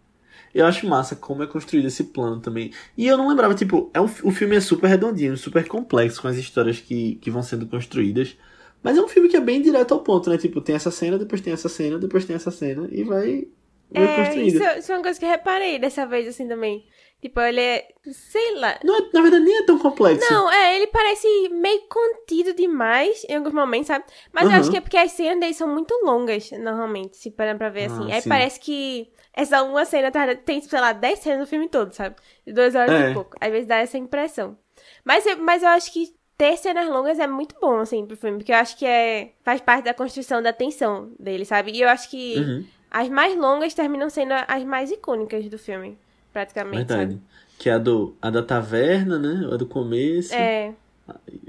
eu acho massa como é construído esse plano também. E eu não lembrava, tipo, é um, o filme é super redondinho, super complexo com as histórias que, que vão sendo construídas. Mas é um filme que é bem direto ao ponto, né? Tipo, tem essa cena, depois tem essa cena, depois tem essa cena e vai. vai é, construindo. Isso, isso é uma coisa que eu reparei dessa vez, assim, também. Tipo, ele é. Sei lá. Não é, na verdade, nem é tão complexo. Não, é, ele parece meio contido demais em alguns momentos, sabe? Mas uhum. eu acho que é porque as cenas dele são muito longas, normalmente, se parar pra ver assim. Ah, Aí sim. parece que essa uma cena tem, sei lá, 10 cenas no filme todo, sabe? De duas horas é. e pouco. Às vezes dá essa impressão. Mas, mas eu acho que ter cenas longas é muito bom, assim, pro filme, porque eu acho que é, faz parte da construção da tensão dele, sabe? E eu acho que uhum. as mais longas terminam sendo as mais icônicas do filme, praticamente. Verdade. Sabe? Que é a, do, a da taverna, né? A do começo. É.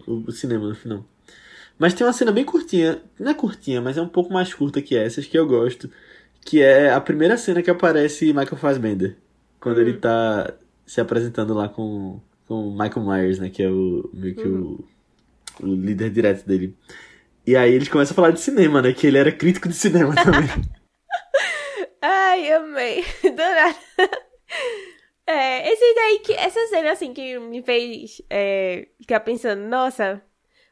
O, o cinema no final. Mas tem uma cena bem curtinha, não é curtinha, mas é um pouco mais curta que essas, que eu gosto, que é a primeira cena que aparece Michael Fassbender, quando uhum. ele tá se apresentando lá com com o Michael Myers, né? Que é o meio que uhum. o, o líder direto dele. E aí eles começam a falar de cinema, né? Que ele era crítico de cinema também. Ai, amei. Do nada. É, esse daí que. Essa cena assim que me fez é, ficar pensando, nossa,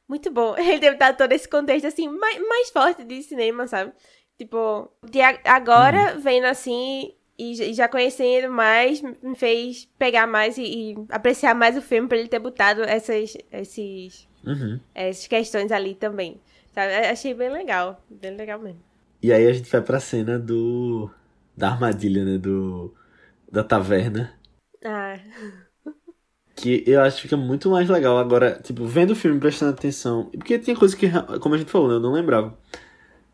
muito bom. Ele deve dar todo esse contexto assim, mais, mais forte de cinema, sabe? Tipo, de agora, uhum. vendo assim, e já conhecendo mais, me fez pegar mais e, e apreciar mais o filme por ele ter botado essas, esses, uhum. essas questões ali também. Sabe? Achei bem legal, bem legal mesmo. E aí a gente vai pra cena do. da armadilha, né? Do. da taverna. Ah. Que eu acho que fica muito mais legal agora, tipo, vendo o filme, prestando atenção. Porque tem coisa que, como a gente falou, né, eu não lembrava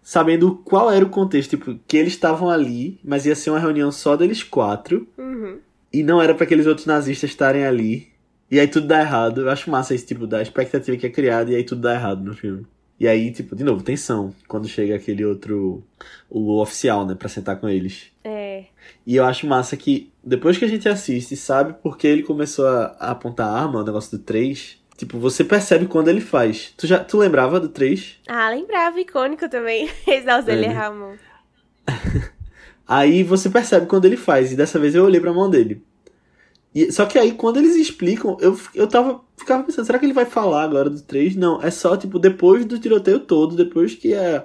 sabendo qual era o contexto, tipo, que eles estavam ali, mas ia ser uma reunião só deles quatro. Uhum. E não era para aqueles outros nazistas estarem ali. E aí tudo dá errado. Eu acho massa esse tipo da expectativa que é criada e aí tudo dá errado no filme. E aí, tipo, de novo, tensão. Quando chega aquele outro. O oficial, né? Pra sentar com eles. É. E eu acho massa que depois que a gente assiste, sabe porque ele começou a, a apontar a arma, o negócio do 3. Tipo, você percebe quando ele faz. Tu já tu lembrava do 3? Ah, lembrava, icônico também. Exausto ele é. Ramon. aí você percebe quando ele faz, e dessa vez eu olhei pra mão dele. E, só que aí, quando eles explicam, eu, eu tava, ficava pensando, será que ele vai falar agora do 3? Não, é só, tipo, depois do tiroteio todo, depois que a,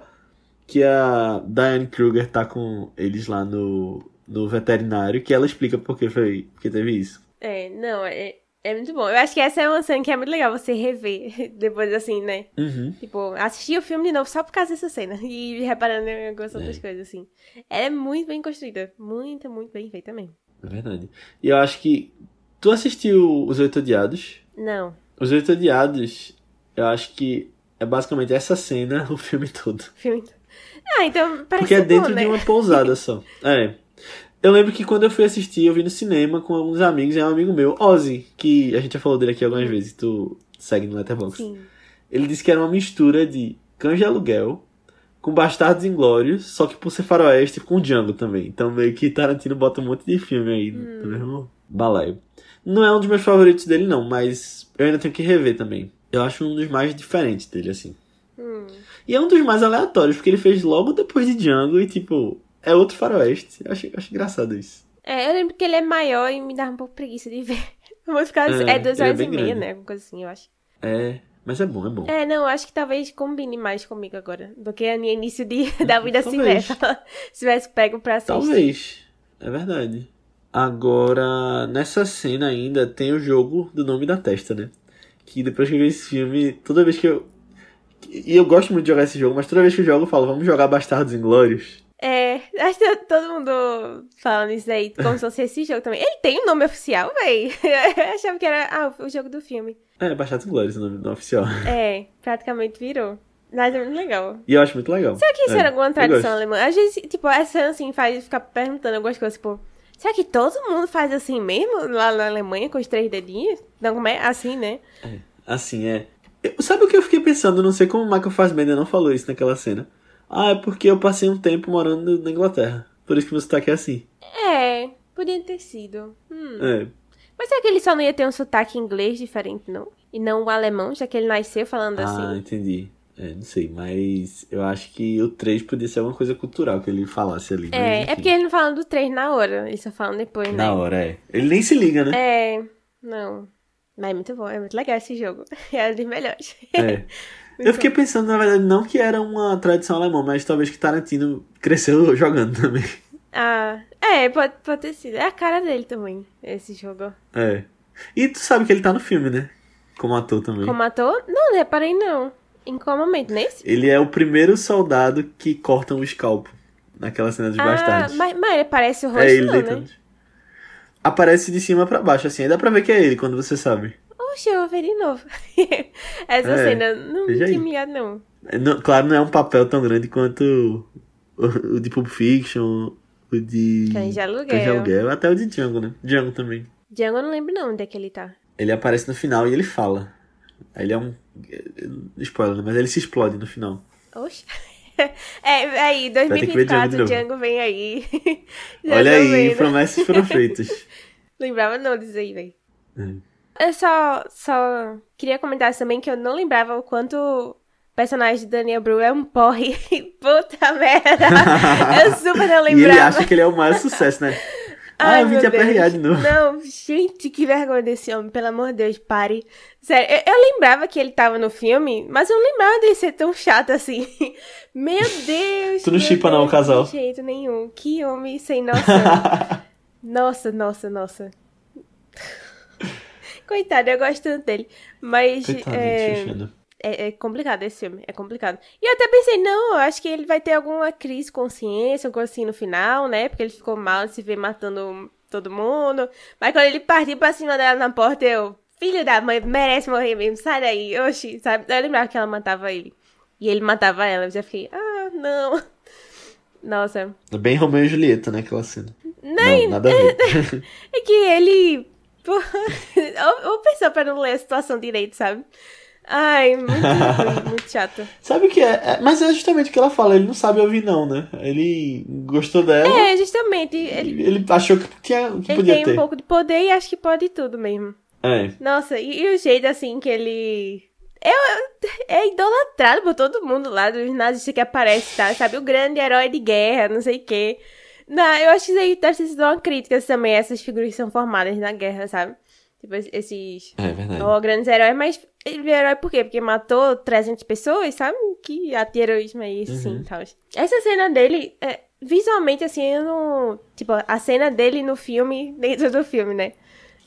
que a Diane Kruger tá com eles lá no, no veterinário, que ela explica por que foi, que teve isso. É, não, é, é muito bom. Eu acho que essa é uma cena que é muito legal você rever depois, assim, né? Uhum. Tipo, assistir o filme de novo só por causa dessa cena. E reparando em algumas é. outras coisas, assim. Ela é muito bem construída. Muito, muito bem feita também. É verdade. E eu acho que. Tu assistiu Os Oito Odiados? Não. Os Oito Odiados, eu acho que é basicamente essa cena o filme todo. Filme todo. Ah, então parece Porque é dentro bom, né? de uma pousada só. É. Eu lembro que quando eu fui assistir, eu vi no cinema com alguns amigos, e é um amigo meu, Ozzy, que a gente já falou dele aqui algumas vezes, tu segue no Letterboxd. Sim. Ele disse que era uma mistura de Cães de Aluguel com Bastardos Inglórios, só que por ser faroeste com Django também. Então meio que Tarantino bota um monte de filme aí hum. no mesmo balaio. Não é um dos meus favoritos dele não, mas eu ainda tenho que rever também. Eu acho um dos mais diferentes dele, assim. Hum. E é um dos mais aleatórios, porque ele fez logo depois de Django e tipo, é outro faroeste. Eu acho, acho engraçado isso. É, eu lembro que ele é maior e me dá um pouco preguiça de ver. Vou ficar. É, é duas é horas é e meia, grande. né? Alguma coisa assim, eu acho. É. Mas é bom, é bom. É, não, eu acho que talvez combine mais comigo agora do que a minha início de, da vida cinéfila. Se tivesse pego pra assistir. Talvez. É verdade. Agora, nessa cena ainda tem o jogo do nome da testa, né? Que depois que eu vi esse filme, toda vez que eu. E eu gosto muito de jogar esse jogo, mas toda vez que eu jogo eu falo, vamos jogar Bastardos Inglórios. É, acho que todo mundo falando isso aí, como se fosse esse jogo também. Ele tem um nome oficial, véi. Eu achava que era ah, o jogo do filme. É, Bastardos Inglórios o nome do oficial. É, praticamente virou. Mas é muito legal. E eu acho muito legal. Será que isso É, era alguma tradição alemã? Às vezes, tipo, essa assim faz ficar perguntando algumas coisas, tipo, será que todo mundo faz assim mesmo lá na Alemanha com os três dedinhos? Não, como é? Assim, né? Assim, é. Eu- sabe o que eu fiquei pensando? Não sei como o Michael Fassbender não falou isso naquela cena. Ah, é porque eu passei um tempo morando na Inglaterra. Por isso que meu sotaque é assim. É, podia ter sido. Hum. É. Mas será que ele só não ia ter um sotaque inglês diferente, não? E não o alemão, já que ele nasceu falando Ah, assim? entendi. É, não sei, mas eu acho que o 3 podia ser alguma coisa cultural que ele falasse ali. É, enfim. é porque ele não fala do 3 na hora, ele só fala depois, né? Na hora, é. Ele nem se liga, né? É, não. Mas é muito bom, é muito legal esse jogo. É um dos melhores. É. Eu fiquei pensando, na verdade, não que era uma tradição alemã, mas talvez que Tarantino cresceu jogando também. Ah, é, pode, pode ter sido. É a cara dele também, esse jogo. É. E tu sabe que ele tá no filme, né? Como ator também. Como ator? Não, não reparei não. Em qual momento? Nesse? Ele é o primeiro soldado que cortam o escalpo naquela cena dos Ah, bastardos. mas, mas ele parece o rosto, é ele não, né? Aparece de cima pra baixo, assim. Aí dá pra ver que é ele quando você sabe. Oxe, eu vou ver de novo. Essa É, cena não tinha me ligado, não. É, não- claro, não é um papel tão grande quanto o, o de Pulp Fiction, o de Cães de Aluguel. Cães de Aluguel, até o de Django, né? Django também. Django eu não lembro não onde é que ele tá. Ele aparece no final e ele fala. Aí ele é um. Spoiler, né? Mas ele se explode no final. Oxe. É, aí, ter que ver Django de 2024, novo. Django vem aí. Olha aí, vendo. promessas foram feitas. Lembrava não disso aí, velho. É. Eu só, só queria comentar também que eu não lembrava o quanto o personagem de Daniel Bru é um porre. Puta merda. Eu super não E lembrava. ele acha que ele é o maior sucesso, né? ah, Ai, eu vim te Deus. aperrear de novo. Não, gente, que vergonha desse homem, pelo amor de Deus, pare. Sério, eu, eu lembrava que ele tava no filme, mas eu não lembrava dele ser tão chato assim. Meu Deus. Tu não shippa não, o casal? De jeito nenhum. Que homem sem noção. nossa, nossa, nossa. Coitado, eu gosto tanto dele. Mas Coitadinho, é, é, é complicado esse filme, é complicado. E eu até pensei, não, eu acho que ele vai ter alguma crise de consciência, alguma coisa assim no final, né? Porque ele ficou mal de se ver matando todo mundo. Mas quando ele partiu pra cima dela na porta, eu, filho da mãe, merece morrer mesmo, sai daí, oxi, sabe? Eu lembrava que ela matava ele. E ele matava ela, eu já fiquei, ah, não. Nossa. É Bem Romeu e Julieta, né? Aquela cena. Nem- Não, nada a ver. É que ele. Porra, ou, ou pensou pra não ler a situação direito, sabe? Ai, muito muito chato. Sabe o que é? É- Mas é justamente o que ela fala, ele não sabe ouvir não, né? Ele gostou dela, É, justamente. Ele, ele achou que, tinha, que ele podia tem ter. um pouco de poder e acho que pode tudo mesmo. É. Nossa, e, e o jeito assim que ele. Eu, é idolatrado por todo mundo lá, dos nazistas que aparece, tá? Sabe? O grande herói de guerra, não sei o quê. Não, eu acho que isso aí deve ter sido uma crítica também, essas figuras que são formadas na guerra, sabe? Tipo, esses É verdade. Ó, grandes heróis, mas ele é herói por quê? Porque matou 300 pessoas, sabe? Que ato heroísmo é isso, sim, Uhum. tal. Essa cena dele, é, visualmente, assim, eu não... Tipo, a cena dele no filme, dentro do filme, né?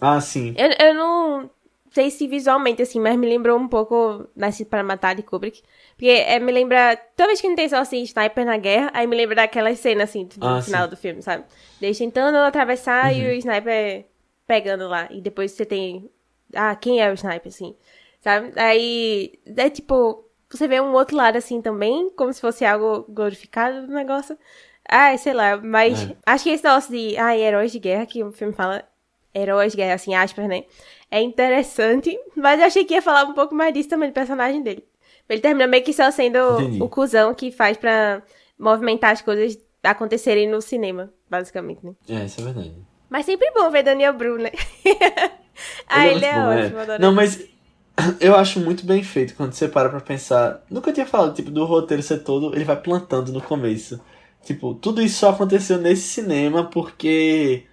Ah, sim. Eu, eu não sei se visualmente, assim, mas me lembrou um pouco Nascido para Matar, de Kubrick. Porque é, me lembra... Toda vez que não tem só, assim, sniper na guerra, aí me lembra daquelas cenas, assim, do Ah, final sim. do filme, sabe? Deixa tentando atravessar e Uhum. o sniper pegando lá. E depois você tem... Ah, quem é o sniper, assim? Sabe? Aí, é tipo... Você vê um outro lado, assim, também, como se fosse algo glorificado do negócio. Ai, sei lá, mas É. acho que esse negócio de, ai, heróis de guerra, que o filme fala, heróis de guerra, assim, aspas, né? É interessante, mas eu achei que ia falar um pouco mais disso também do personagem dele. Ele termina meio que só sendo Entendi. o cuzão que faz pra movimentar as coisas acontecerem no cinema, basicamente, né? É, isso é verdade. Mas sempre bom ver Daniel Bru, né? ah, ele, muito é bom, ótimo, adoro Não, ele. mas eu acho muito bem feito quando você para pra pensar. Nunca tinha falado, tipo, do roteiro ser todo, ele vai plantando no começo. Tipo, tudo isso só aconteceu nesse cinema porque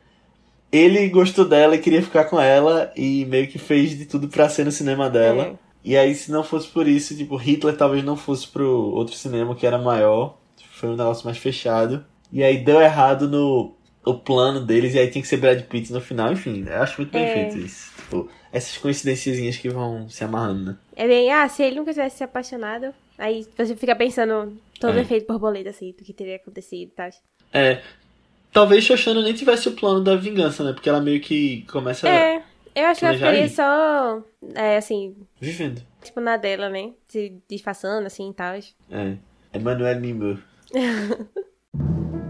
ele gostou dela e queria ficar com ela e meio que fez de tudo pra ser no cinema dela. É. E aí, se não fosse por isso, tipo, Hitler talvez não fosse pro outro cinema que era maior. Foi um negócio mais fechado. E aí deu errado no o plano deles, e aí tem que ser Brad Pitt no final. Enfim, eu acho muito bem É. feito isso. Tipo, essas coincidências que vão se amarrando, né? É bem, ah, se ele nunca tivesse se apaixonado, aí você fica pensando todo É. efeito borboleta, assim, do que teria acontecido e tal. É. Talvez Shoshana nem tivesse o plano da vingança, né? Porque ela meio que começa É, eu acho que ela ficaria só, é, assim, vivendo. tipo, na dela, né? Se disfarçando, assim, e tal. É. Emmanuel Nimbo.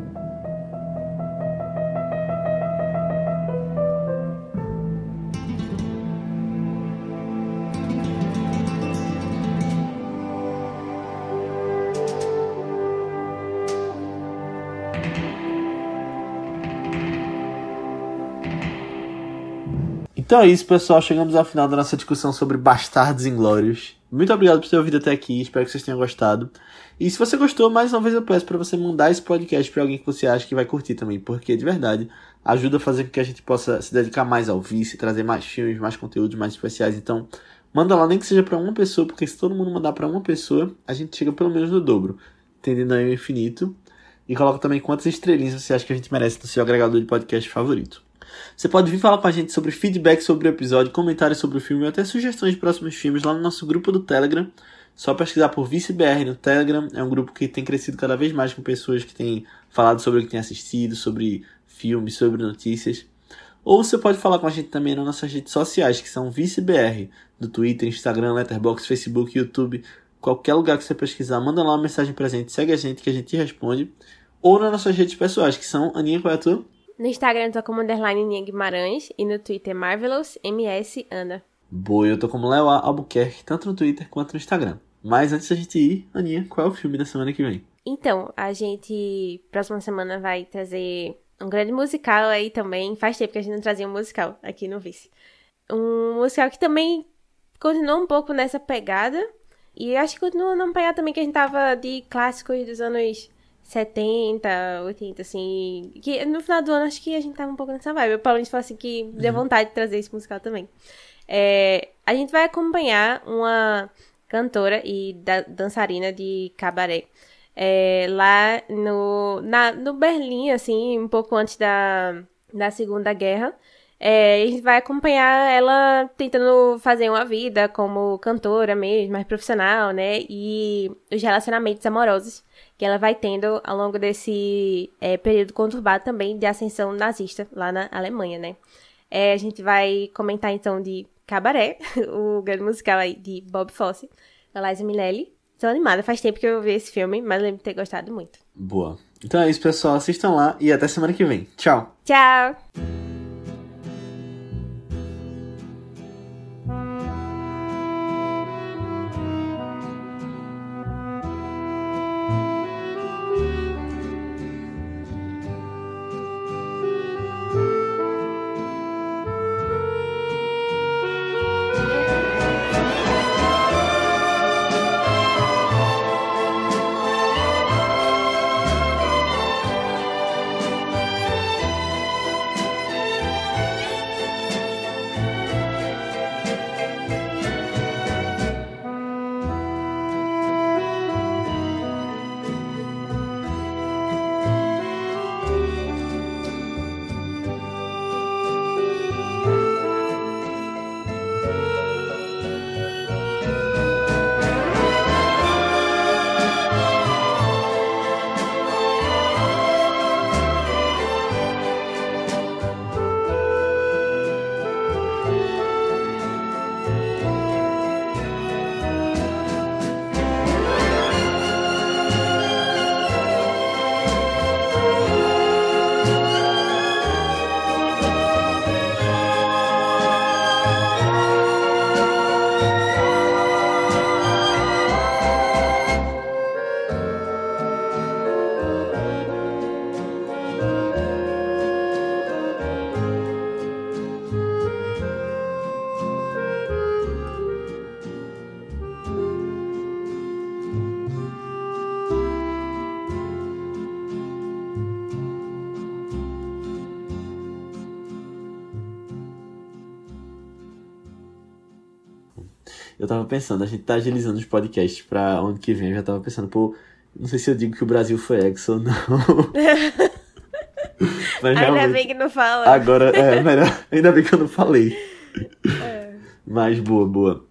Então é isso, pessoal. Chegamos ao final da nossa discussão sobre Bastardos Inglórios. Muito obrigado por ter ouvido até aqui. Espero que vocês tenham gostado. E se você gostou, mais uma vez eu peço para você mandar esse podcast para alguém que você acha que vai curtir também, porque de verdade ajuda a fazer com que a gente possa se dedicar mais ao vice, trazer mais filmes, mais conteúdos mais especiais. Então, manda lá nem que seja para uma pessoa, porque se todo mundo mandar para uma pessoa, a gente chega pelo menos no dobro, entendendo aí o infinito. E coloca também quantas estrelinhas você acha que a gente merece no seu agregador de podcast favorito. Você pode vir falar com a gente sobre feedback sobre o episódio, comentários sobre o filme ou até sugestões de próximos filmes lá no nosso grupo do Telegram. Só pesquisar por ViceBR no Telegram. É um grupo que tem crescido cada vez mais com pessoas que têm falado sobre o que têm assistido, sobre filmes, sobre notícias. Ou você pode falar com a gente também nas nossas redes sociais, que são ViceBR, no Twitter, Instagram, Letterboxd, Facebook, YouTube, qualquer lugar que você pesquisar, manda lá uma mensagem pra gente, segue a gente que a gente responde. Ou nas nossas redes pessoais, que são Aninha, qual é a tua? No Instagram eu tô como underline Ninha Guimarães e no Twitter Marvelous MS Ana. Boa, eu tô como Léo. Albuquerque, tanto no Twitter quanto no Instagram. Mas antes da gente ir, Aninha, qual é o filme da semana que vem? Então, a gente, próxima semana, vai trazer um grande musical aí também. Faz tempo que a gente não trazia um musical aqui no Vice. Um musical que também continua um pouco nessa pegada. E acho que continua numa pegada também que a gente tava de clássicos dos anos 70, 80, assim. Que no final do ano acho que a gente tava um pouco nessa vibe. O Paulo falou assim que deu vontade de trazer esse musical também. É, a gente vai acompanhar uma cantora e da- dançarina de cabaré. É, lá no, na, no Berlim, assim, um pouco antes da, da Segunda Guerra. É, a gente vai acompanhar ela tentando fazer uma vida como cantora mesmo, mais profissional, né? E os relacionamentos amorosos que ela vai tendo ao longo desse é, período conturbado também de ascensão nazista lá na Alemanha, né? É, a gente vai comentar então de Cabaré, o grande musical aí de Bob Fosse, da Liza Minnelli. Tô animada, faz tempo que eu vi esse filme, mas lembro de ter gostado muito. Boa. Então é isso, pessoal. Assistam lá e até semana que vem. Tchau! Tchau! Tava pensando, a gente tá agilizando os podcasts pra ano que vem, eu já tava pensando, pô, não sei se eu digo que o Brasil foi ex ou não. Mas ainda bem que não fala. Agora, é, melhor, ainda bem que eu não falei. É. Mas boa, boa.